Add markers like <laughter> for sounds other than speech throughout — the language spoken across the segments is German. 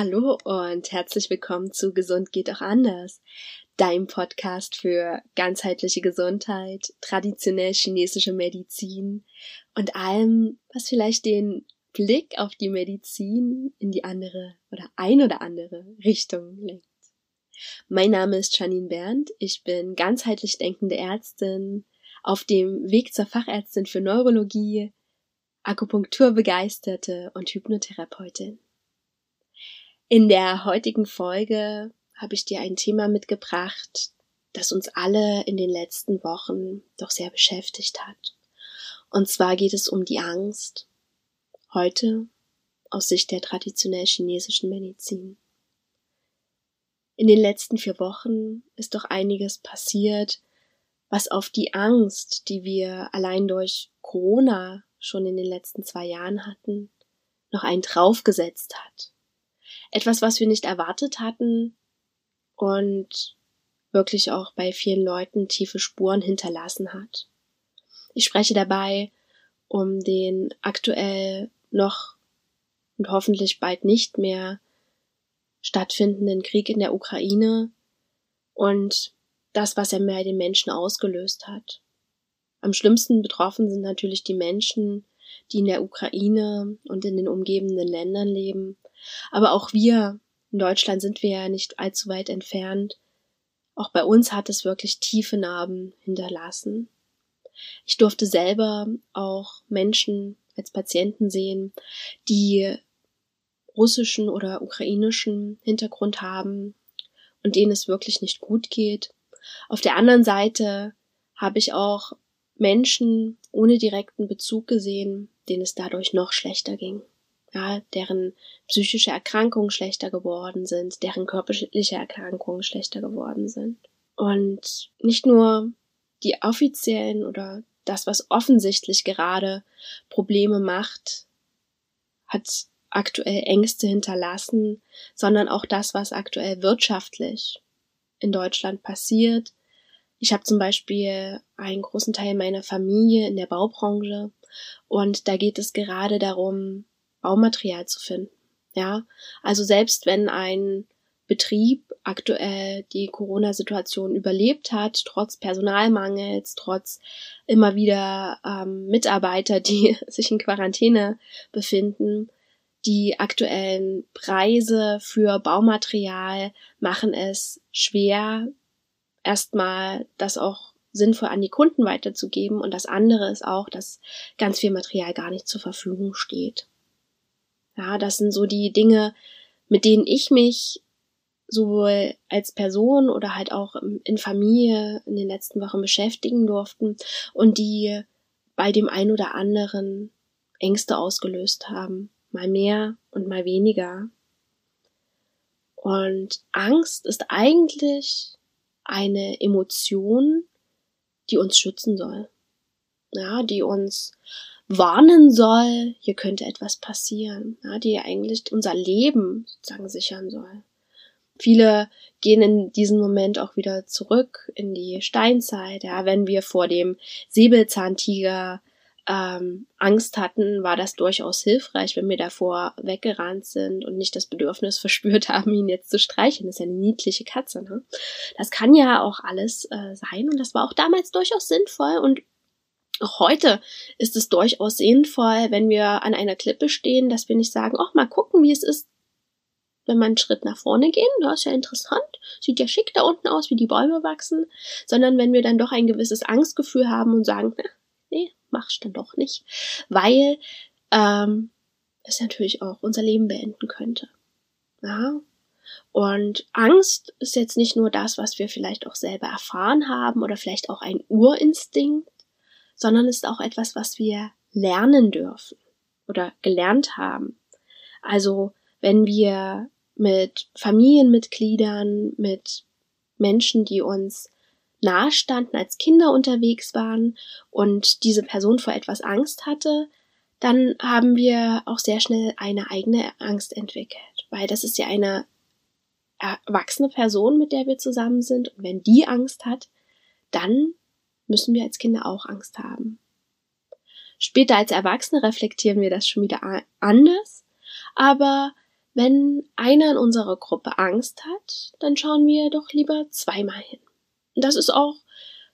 Hallo und herzlich willkommen zu Gesund geht auch anders, dein Podcast für ganzheitliche Gesundheit, traditionell chinesische Medizin und allem, was vielleicht den Blick auf die Medizin in die andere oder ein oder andere Richtung lenkt. Mein Name ist Janine Berndt, ich bin ganzheitlich denkende Ärztin, auf dem Weg zur Fachärztin für Neurologie, Akupunkturbegeisterte und Hypnotherapeutin. In der heutigen Folge habe ich dir ein Thema mitgebracht, das uns alle in den letzten Wochen doch sehr beschäftigt hat. Und zwar geht es um die Angst. Heute aus Sicht der traditionell chinesischen Medizin. In den letzten vier Wochen ist doch einiges passiert, was auf die Angst, die wir allein durch Corona schon in den letzten zwei Jahren hatten, noch einen draufgesetzt hat etwas, was wir nicht erwartet hatten und wirklich auch bei vielen Leuten tiefe Spuren hinterlassen hat. Ich spreche dabei um den aktuell noch und hoffentlich bald nicht mehr stattfindenden Krieg in der Ukraine und das, was er bei den Menschen ausgelöst hat. Am schlimmsten betroffen sind natürlich die Menschen, die in der Ukraine und in den umgebenden Ländern leben, aber auch wir in Deutschland sind wir ja nicht allzu weit entfernt. Auch bei uns hat es wirklich tiefe Narben hinterlassen. Ich durfte selber auch Menschen als Patienten sehen, die russischen oder ukrainischen Hintergrund haben und denen es wirklich nicht gut geht. Auf der anderen Seite habe ich auch Menschen ohne direkten Bezug gesehen, denen es dadurch noch schlechter ging ja, deren psychische Erkrankungen schlechter geworden sind, deren körperliche Erkrankungen schlechter geworden sind. Und nicht nur die offiziellen oder das, was offensichtlich gerade Probleme macht, hat aktuell Ängste hinterlassen, sondern auch das, was aktuell wirtschaftlich in Deutschland passiert. Ich habe zum Beispiel einen großen Teil meiner Familie in der Baubranche und da geht es gerade darum, Baumaterial zu finden. Ja, also selbst wenn ein Betrieb aktuell die Corona-Situation überlebt hat, trotz Personalmangels, trotz immer wieder ähm, Mitarbeiter, die <laughs> sich in Quarantäne befinden, die aktuellen Preise für Baumaterial machen es schwer, erstmal das auch sinnvoll an die Kunden weiterzugeben. Und das andere ist auch, dass ganz viel Material gar nicht zur Verfügung steht. Ja, das sind so die Dinge, mit denen ich mich sowohl als Person oder halt auch in Familie in den letzten Wochen beschäftigen durften und die bei dem ein oder anderen Ängste ausgelöst haben. Mal mehr und mal weniger. Und Angst ist eigentlich eine Emotion, die uns schützen soll. Ja, die uns warnen soll, hier könnte etwas passieren, ja, die eigentlich unser Leben sozusagen sichern soll. Viele gehen in diesem Moment auch wieder zurück in die Steinzeit. Ja, wenn wir vor dem Säbelzahntiger ähm, Angst hatten, war das durchaus hilfreich, wenn wir davor weggerannt sind und nicht das Bedürfnis <laughs> verspürt haben, ihn jetzt zu streicheln. Das ist ja eine niedliche Katze. Ne? Das kann ja auch alles äh, sein und das war auch damals durchaus sinnvoll und auch heute ist es durchaus sinnvoll, wenn wir an einer Klippe stehen, dass wir nicht sagen, ach, mal gucken, wie es ist, wenn wir einen Schritt nach vorne gehen. Das ist ja interessant. Sieht ja schick da unten aus, wie die Bäume wachsen. Sondern wenn wir dann doch ein gewisses Angstgefühl haben und sagen, nee, mach's dann doch nicht. Weil ähm, es natürlich auch unser Leben beenden könnte. Ja. Und Angst ist jetzt nicht nur das, was wir vielleicht auch selber erfahren haben oder vielleicht auch ein Urinstinkt, sondern ist auch etwas, was wir lernen dürfen oder gelernt haben. Also wenn wir mit Familienmitgliedern, mit Menschen, die uns nahestanden, als Kinder unterwegs waren und diese Person vor etwas Angst hatte, dann haben wir auch sehr schnell eine eigene Angst entwickelt, weil das ist ja eine erwachsene Person, mit der wir zusammen sind. Und wenn die Angst hat, dann müssen wir als Kinder auch Angst haben. Später als Erwachsene reflektieren wir das schon wieder anders, aber wenn einer in unserer Gruppe Angst hat, dann schauen wir doch lieber zweimal hin. Das ist auch,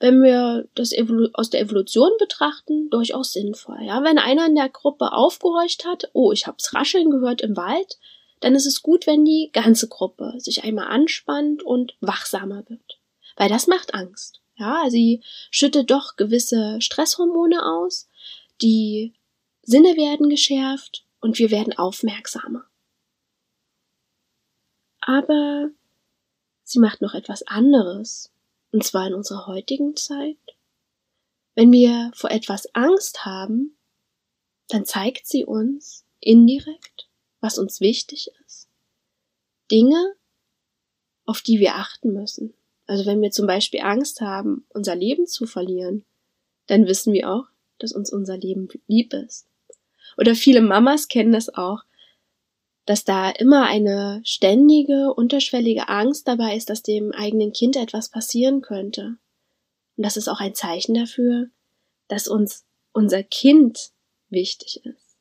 wenn wir das aus der Evolution betrachten, durchaus sinnvoll. Ja, wenn einer in der Gruppe aufgehorcht hat, oh, ich hab's rascheln gehört im Wald, dann ist es gut, wenn die ganze Gruppe sich einmal anspannt und wachsamer wird. Weil das macht Angst. Ja, sie schüttet doch gewisse Stresshormone aus, die Sinne werden geschärft und wir werden aufmerksamer. Aber sie macht noch etwas anderes, und zwar in unserer heutigen Zeit. Wenn wir vor etwas Angst haben, dann zeigt sie uns indirekt, was uns wichtig ist. Dinge, auf die wir achten müssen. Also wenn wir zum Beispiel Angst haben, unser Leben zu verlieren, dann wissen wir auch, dass uns unser Leben lieb ist. Oder viele Mamas kennen das auch, dass da immer eine ständige, unterschwellige Angst dabei ist, dass dem eigenen Kind etwas passieren könnte. Und das ist auch ein Zeichen dafür, dass uns unser Kind wichtig ist.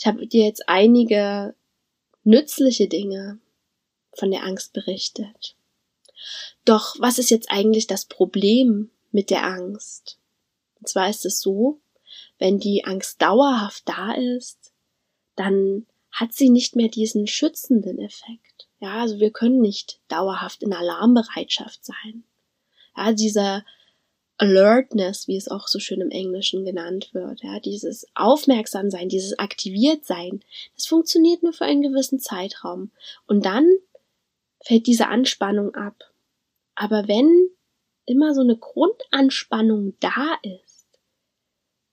Ich habe dir jetzt einige nützliche Dinge von der Angst berichtet. Doch was ist jetzt eigentlich das Problem mit der Angst? Und zwar ist es so, wenn die Angst dauerhaft da ist, dann hat sie nicht mehr diesen schützenden Effekt. Ja, also wir können nicht dauerhaft in Alarmbereitschaft sein. Ja, dieser Alertness, wie es auch so schön im Englischen genannt wird, ja, dieses Aufmerksamsein, dieses Aktiviertsein, das funktioniert nur für einen gewissen Zeitraum. Und dann fällt diese Anspannung ab. Aber wenn immer so eine Grundanspannung da ist,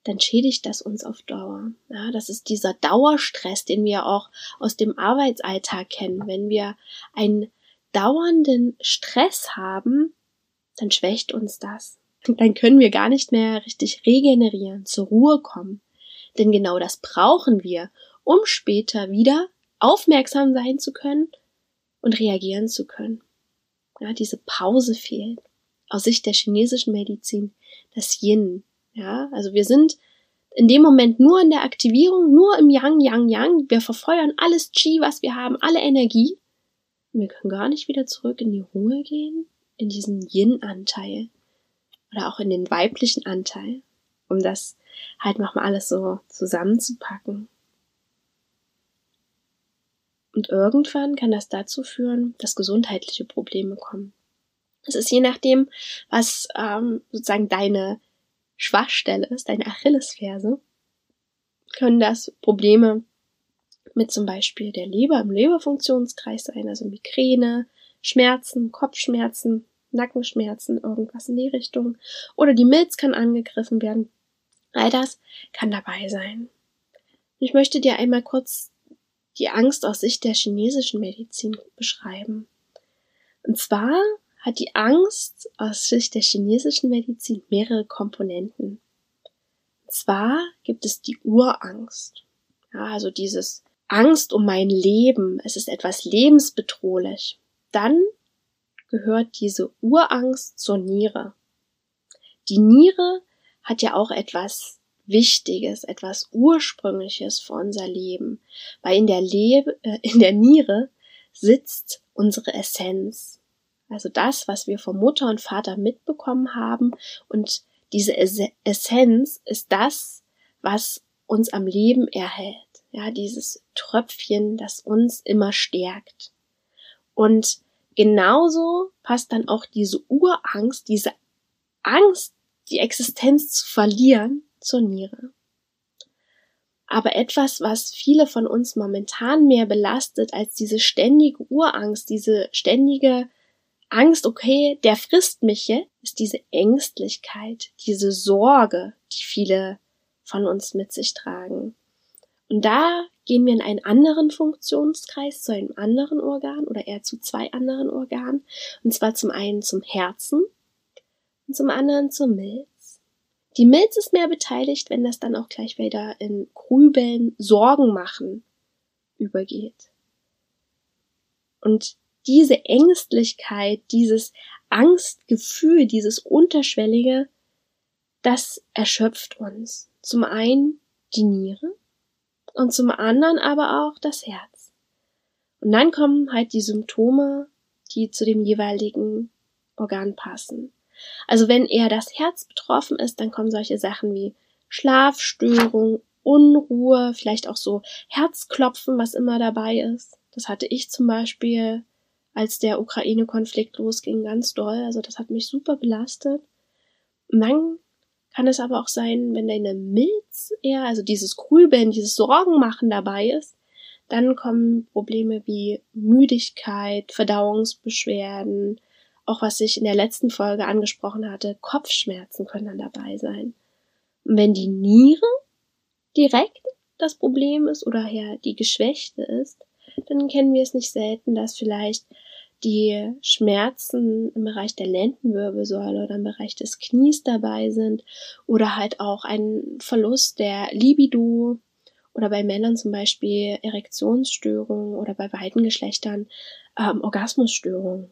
dann schädigt das uns auf Dauer. Ja, das ist dieser Dauerstress, den wir auch aus dem Arbeitsalltag kennen. Wenn wir einen dauernden Stress haben, dann schwächt uns das. Dann können wir gar nicht mehr richtig regenerieren, zur Ruhe kommen. Denn genau das brauchen wir, um später wieder aufmerksam sein zu können und reagieren zu können. Ja, diese Pause fehlt. Aus Sicht der chinesischen Medizin das Yin. Ja, also wir sind in dem Moment nur in der Aktivierung, nur im Yang, Yang, Yang. Wir verfeuern alles Qi, was wir haben, alle Energie. Und wir können gar nicht wieder zurück in die Ruhe gehen, in diesen Yin-Anteil. Oder auch in den weiblichen Anteil. Um das halt nochmal alles so zusammenzupacken. Und irgendwann kann das dazu führen, dass gesundheitliche Probleme kommen. Es ist je nachdem, was ähm, sozusagen deine Schwachstelle ist, deine Achillesferse, können das Probleme mit zum Beispiel der Leber im Leberfunktionskreis sein, also Migräne, Schmerzen, Kopfschmerzen, Nackenschmerzen, irgendwas in die Richtung. Oder die Milz kann angegriffen werden. All das kann dabei sein. Ich möchte dir einmal kurz die Angst aus Sicht der chinesischen Medizin beschreiben. Und zwar hat die Angst aus Sicht der chinesischen Medizin mehrere Komponenten. Und zwar gibt es die Urangst. Ja, also dieses Angst um mein Leben. Es ist etwas lebensbedrohlich. Dann gehört diese Urangst zur Niere. Die Niere hat ja auch etwas Wichtiges, etwas Ursprüngliches für unser Leben, weil in der, Lebe, äh, in der Niere sitzt unsere Essenz. Also das, was wir von Mutter und Vater mitbekommen haben und diese Essenz ist das, was uns am Leben erhält. Ja, dieses Tröpfchen, das uns immer stärkt. Und genauso passt dann auch diese Urangst, diese Angst, die Existenz zu verlieren, zur Niere. Aber etwas, was viele von uns momentan mehr belastet als diese ständige Urangst, diese ständige Angst, okay, der frisst mich jetzt, ist diese Ängstlichkeit, diese Sorge, die viele von uns mit sich tragen. Und da gehen wir in einen anderen Funktionskreis zu einem anderen Organ oder eher zu zwei anderen Organen. Und zwar zum einen zum Herzen und zum anderen zur Milz. Die Milz ist mehr beteiligt, wenn das dann auch gleich wieder in Grübeln, Sorgen machen übergeht. Und diese Ängstlichkeit, dieses Angstgefühl, dieses Unterschwellige, das erschöpft uns. Zum einen die Niere und zum anderen aber auch das Herz. Und dann kommen halt die Symptome, die zu dem jeweiligen Organ passen. Also wenn eher das Herz betroffen ist, dann kommen solche Sachen wie Schlafstörung, Unruhe, vielleicht auch so Herzklopfen, was immer dabei ist. Das hatte ich zum Beispiel, als der Ukraine-Konflikt losging, ganz doll. Also das hat mich super belastet. Und dann kann es aber auch sein, wenn deine Milz eher, also dieses Grübeln, dieses Sorgenmachen dabei ist, dann kommen Probleme wie Müdigkeit, Verdauungsbeschwerden, auch was ich in der letzten Folge angesprochen hatte, Kopfschmerzen können dann dabei sein. Und wenn die Niere direkt das Problem ist oder her die geschwächte ist, dann kennen wir es nicht selten, dass vielleicht die Schmerzen im Bereich der Lendenwirbelsäule oder im Bereich des Knies dabei sind oder halt auch ein Verlust der Libido oder bei Männern zum Beispiel Erektionsstörungen oder bei beiden Geschlechtern ähm, Orgasmusstörungen.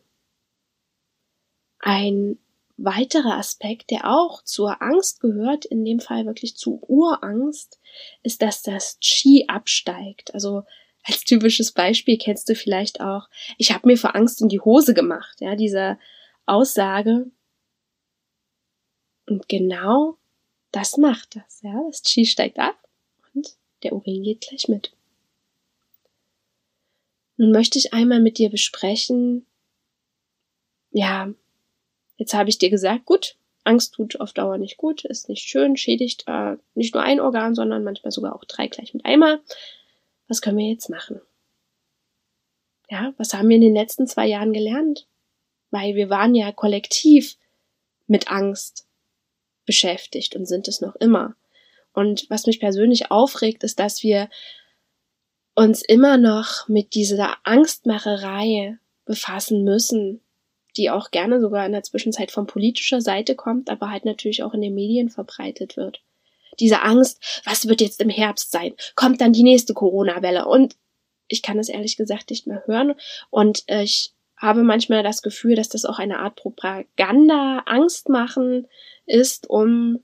Ein weiterer Aspekt, der auch zur Angst gehört, in dem Fall wirklich zu Urangst, ist, dass das Qi absteigt. Also als typisches Beispiel kennst du vielleicht auch, ich habe mir vor Angst in die Hose gemacht, ja, diese Aussage. Und genau das macht das, ja, das Qi steigt ab und der Urin geht gleich mit. Nun möchte ich einmal mit dir besprechen, ja, jetzt habe ich dir gesagt, gut, Angst tut auf Dauer nicht gut, ist nicht schön, schädigt äh, nicht nur ein Organ, sondern manchmal sogar auch drei gleich mit einmal was können wir jetzt machen? Ja, was haben wir in den letzten zwei Jahren gelernt? Weil wir waren ja kollektiv mit Angst beschäftigt und sind es noch immer. Und was mich persönlich aufregt, ist, dass wir uns immer noch mit dieser Angstmacherei befassen müssen, die auch gerne sogar in der Zwischenzeit von politischer Seite kommt, aber halt natürlich auch in den Medien verbreitet wird diese Angst, was wird jetzt im Herbst sein? Kommt dann die nächste Corona-Welle? Und ich kann es ehrlich gesagt nicht mehr hören. Und ich habe manchmal das Gefühl, dass das auch eine Art Propaganda, Angst machen ist, um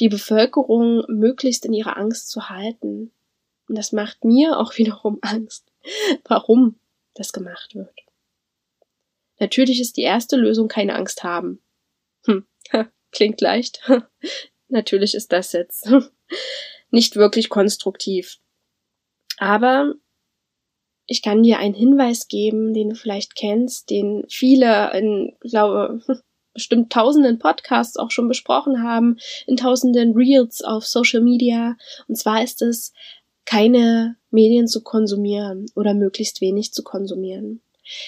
die Bevölkerung möglichst in ihrer Angst zu halten. Und das macht mir auch <laughs> wiederum Angst, warum das gemacht wird. Natürlich ist die erste Lösung keine Angst haben. Hm, klingt leicht. <laughs> Natürlich ist das jetzt <laughs> nicht wirklich konstruktiv. Aber ich kann dir einen Hinweis geben, den du vielleicht kennst, den viele in, glaube, <laughs> bestimmt tausenden Podcasts auch schon besprochen haben, in tausenden Reels auf Social Media. Und zwar ist es, keine Medien zu konsumieren oder möglichst wenig zu konsumieren.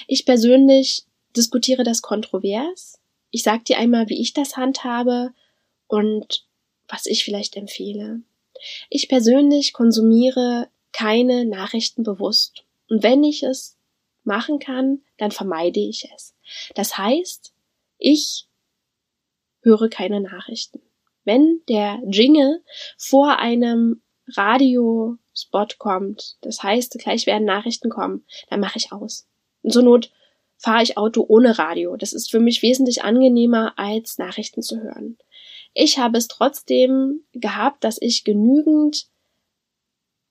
Ich persönlich diskutiere das kontrovers. Ich sag dir einmal, wie ich das handhabe und was ich vielleicht empfehle. Ich persönlich konsumiere keine Nachrichten bewusst. Und wenn ich es machen kann, dann vermeide ich es. Das heißt, ich höre keine Nachrichten. Wenn der Jingle vor einem Radiospot kommt, das heißt, gleich werden Nachrichten kommen, dann mache ich aus. Und zur Not fahre ich Auto ohne Radio. Das ist für mich wesentlich angenehmer, als Nachrichten zu hören. Ich habe es trotzdem gehabt, dass ich genügend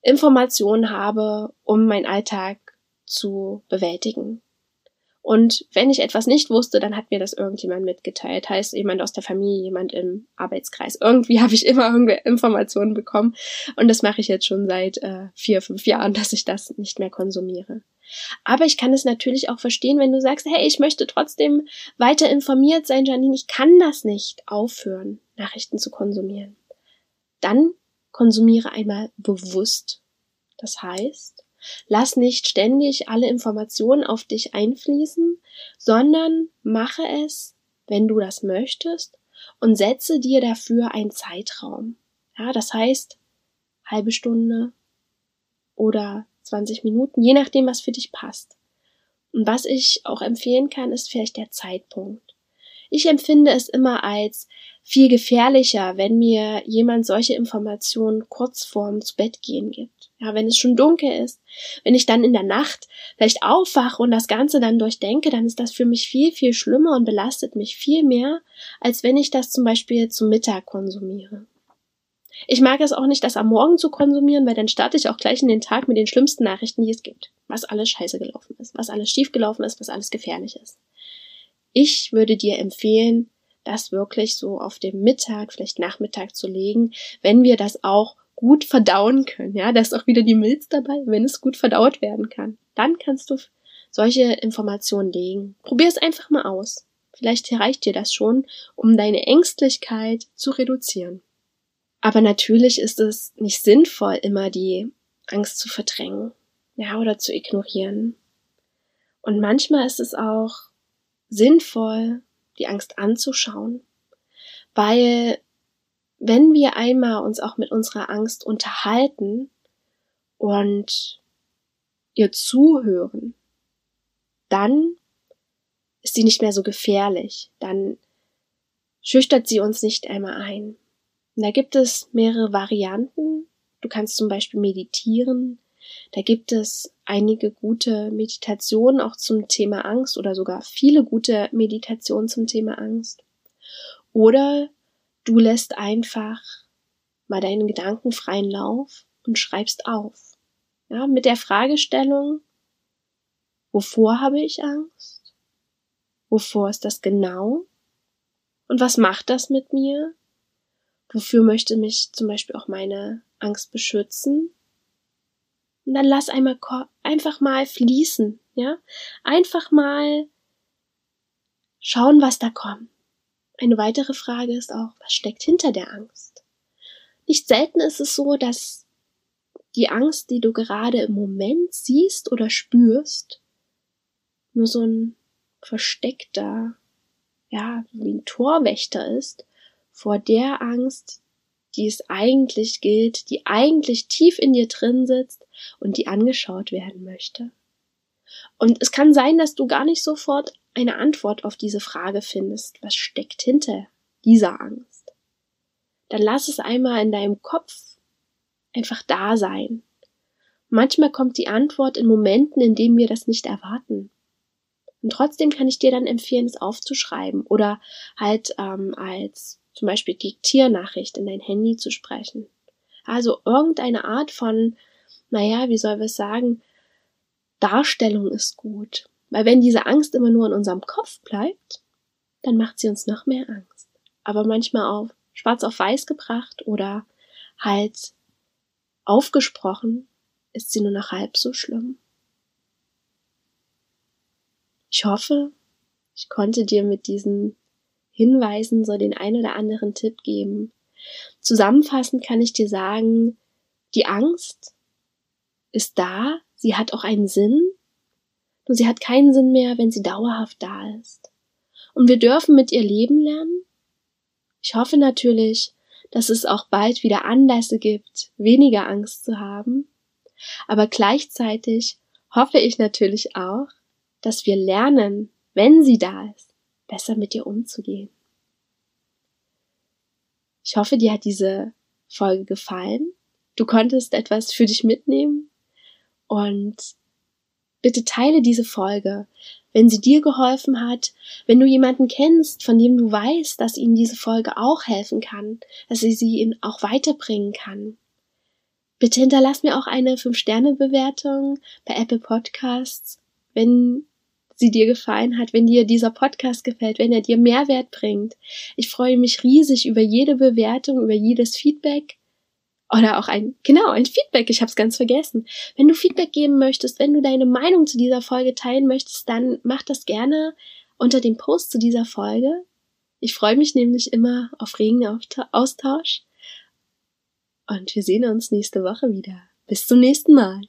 Informationen habe, um meinen Alltag zu bewältigen. Und wenn ich etwas nicht wusste, dann hat mir das irgendjemand mitgeteilt. Heißt jemand aus der Familie, jemand im Arbeitskreis. Irgendwie <laughs> habe ich immer irgendwie Informationen bekommen. Und das mache ich jetzt schon seit äh, vier, fünf Jahren, dass ich das nicht mehr konsumiere. Aber ich kann es natürlich auch verstehen, wenn du sagst, hey, ich möchte trotzdem weiter informiert sein, Janine, ich kann das nicht aufhören, Nachrichten zu konsumieren. Dann konsumiere einmal bewusst. Das heißt, lass nicht ständig alle Informationen auf dich einfließen, sondern mache es, wenn du das möchtest, und setze dir dafür einen Zeitraum. Ja, das heißt, halbe Stunde oder 20 Minuten, je nachdem, was für dich passt. Und was ich auch empfehlen kann, ist vielleicht der Zeitpunkt. Ich empfinde es immer als viel gefährlicher, wenn mir jemand solche Informationen kurz vorm zu Bett gehen gibt. Ja, wenn es schon dunkel ist, wenn ich dann in der Nacht vielleicht aufwache und das Ganze dann durchdenke, dann ist das für mich viel, viel schlimmer und belastet mich viel mehr, als wenn ich das zum Beispiel zum Mittag konsumiere. Ich mag es auch nicht, das am Morgen zu konsumieren, weil dann starte ich auch gleich in den Tag mit den schlimmsten Nachrichten, die es gibt. Was alles scheiße gelaufen ist, was alles schief gelaufen ist, was alles gefährlich ist. Ich würde dir empfehlen, das wirklich so auf dem Mittag, vielleicht Nachmittag zu legen, wenn wir das auch gut verdauen können. Ja, da ist auch wieder die Milz dabei, wenn es gut verdaut werden kann. Dann kannst du solche Informationen legen. Probier es einfach mal aus. Vielleicht erreicht dir das schon, um deine Ängstlichkeit zu reduzieren. Aber natürlich ist es nicht sinnvoll, immer die Angst zu verdrängen, ja, oder zu ignorieren. Und manchmal ist es auch sinnvoll, die Angst anzuschauen, weil wenn wir einmal uns auch mit unserer Angst unterhalten und ihr zuhören, dann ist sie nicht mehr so gefährlich, dann schüchtert sie uns nicht einmal ein. Da gibt es mehrere Varianten. Du kannst zum Beispiel meditieren. Da gibt es einige gute Meditationen auch zum Thema Angst oder sogar viele gute Meditationen zum Thema Angst. Oder du lässt einfach mal deinen Gedanken freien Lauf und schreibst auf. Ja, mit der Fragestellung, wovor habe ich Angst? Wovor ist das genau? Und was macht das mit mir? Wofür möchte mich zum Beispiel auch meine Angst beschützen? Und dann lass einmal einfach mal fließen, ja? Einfach mal schauen, was da kommt. Eine weitere Frage ist auch, was steckt hinter der Angst? Nicht selten ist es so, dass die Angst, die du gerade im Moment siehst oder spürst, nur so ein versteckter, ja, wie ein Torwächter ist, vor der Angst, die es eigentlich gilt, die eigentlich tief in dir drin sitzt und die angeschaut werden möchte. Und es kann sein, dass du gar nicht sofort eine Antwort auf diese Frage findest, was steckt hinter dieser Angst. Dann lass es einmal in deinem Kopf einfach da sein. Manchmal kommt die Antwort in Momenten, in denen wir das nicht erwarten. Und trotzdem kann ich dir dann empfehlen, es aufzuschreiben oder halt ähm, als zum Beispiel Diktiernachricht in dein Handy zu sprechen. Also irgendeine Art von, naja, wie soll wir es sagen, Darstellung ist gut. Weil wenn diese Angst immer nur in unserem Kopf bleibt, dann macht sie uns noch mehr Angst. Aber manchmal auf schwarz auf weiß gebracht oder halt aufgesprochen, ist sie nur noch halb so schlimm. Ich hoffe, ich konnte dir mit diesen Hinweisen so den ein oder anderen Tipp geben. Zusammenfassend kann ich dir sagen, die Angst ist da, sie hat auch einen Sinn, nur sie hat keinen Sinn mehr, wenn sie dauerhaft da ist. Und wir dürfen mit ihr leben lernen. Ich hoffe natürlich, dass es auch bald wieder Anlässe gibt, weniger Angst zu haben. Aber gleichzeitig hoffe ich natürlich auch, dass wir lernen, wenn sie da ist, besser mit ihr umzugehen. Ich hoffe, dir hat diese Folge gefallen. Du konntest etwas für dich mitnehmen und bitte teile diese Folge, wenn sie dir geholfen hat, wenn du jemanden kennst, von dem du weißt, dass ihnen diese Folge auch helfen kann, dass sie sie ihnen auch weiterbringen kann. Bitte hinterlass mir auch eine 5-Sterne-Bewertung bei Apple Podcasts, wenn sie dir gefallen hat, wenn dir dieser Podcast gefällt, wenn er dir Mehrwert bringt. Ich freue mich riesig über jede Bewertung, über jedes Feedback oder auch ein, genau, ein Feedback, ich habe es ganz vergessen. Wenn du Feedback geben möchtest, wenn du deine Meinung zu dieser Folge teilen möchtest, dann mach das gerne unter dem Post zu dieser Folge. Ich freue mich nämlich immer auf regen Austausch. Und wir sehen uns nächste Woche wieder. Bis zum nächsten Mal.